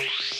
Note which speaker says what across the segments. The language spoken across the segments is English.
Speaker 1: Bye.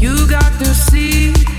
Speaker 1: You got to see.